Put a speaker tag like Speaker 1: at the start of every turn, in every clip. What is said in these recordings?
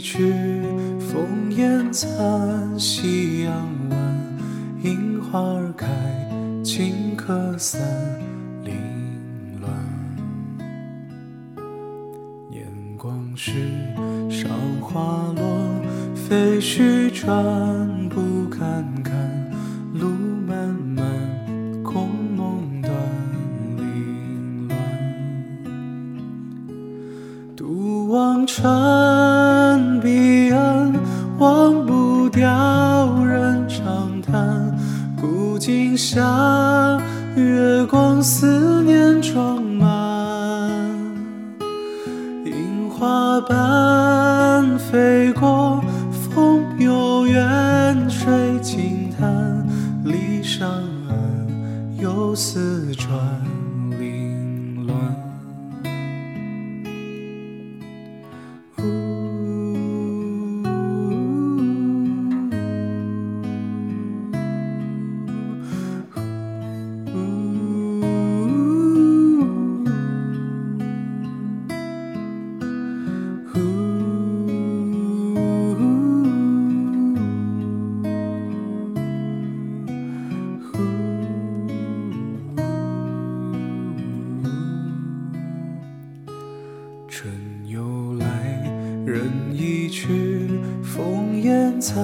Speaker 1: 去，烽烟残，夕阳晚，樱花儿开，顷刻散，凌乱。年光逝，韶华落，飞絮转，不堪看，望穿彼岸，忘不掉人长叹。古今下，月光思念装满。樱花瓣飞过，风悠远，水轻叹。离上岸，游丝转，春又来，人已去，烽烟残，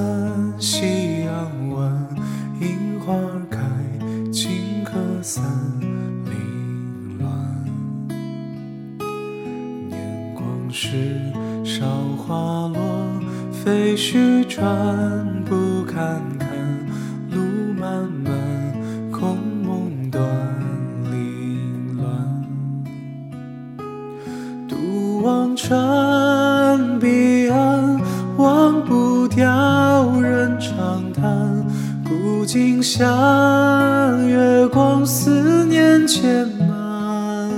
Speaker 1: 夕阳晚，樱花开，青客散，凌乱。年光逝，韶华落，废墟转，不堪望穿彼岸，忘不掉人长叹。古今下，月光思念牵满。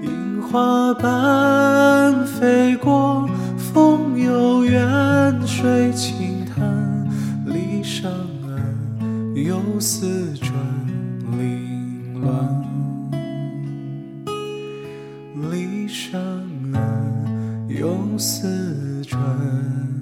Speaker 1: 樱花瓣飞过，风悠远，水轻叹。离殇岸，游丝转，凌乱。上了又思转。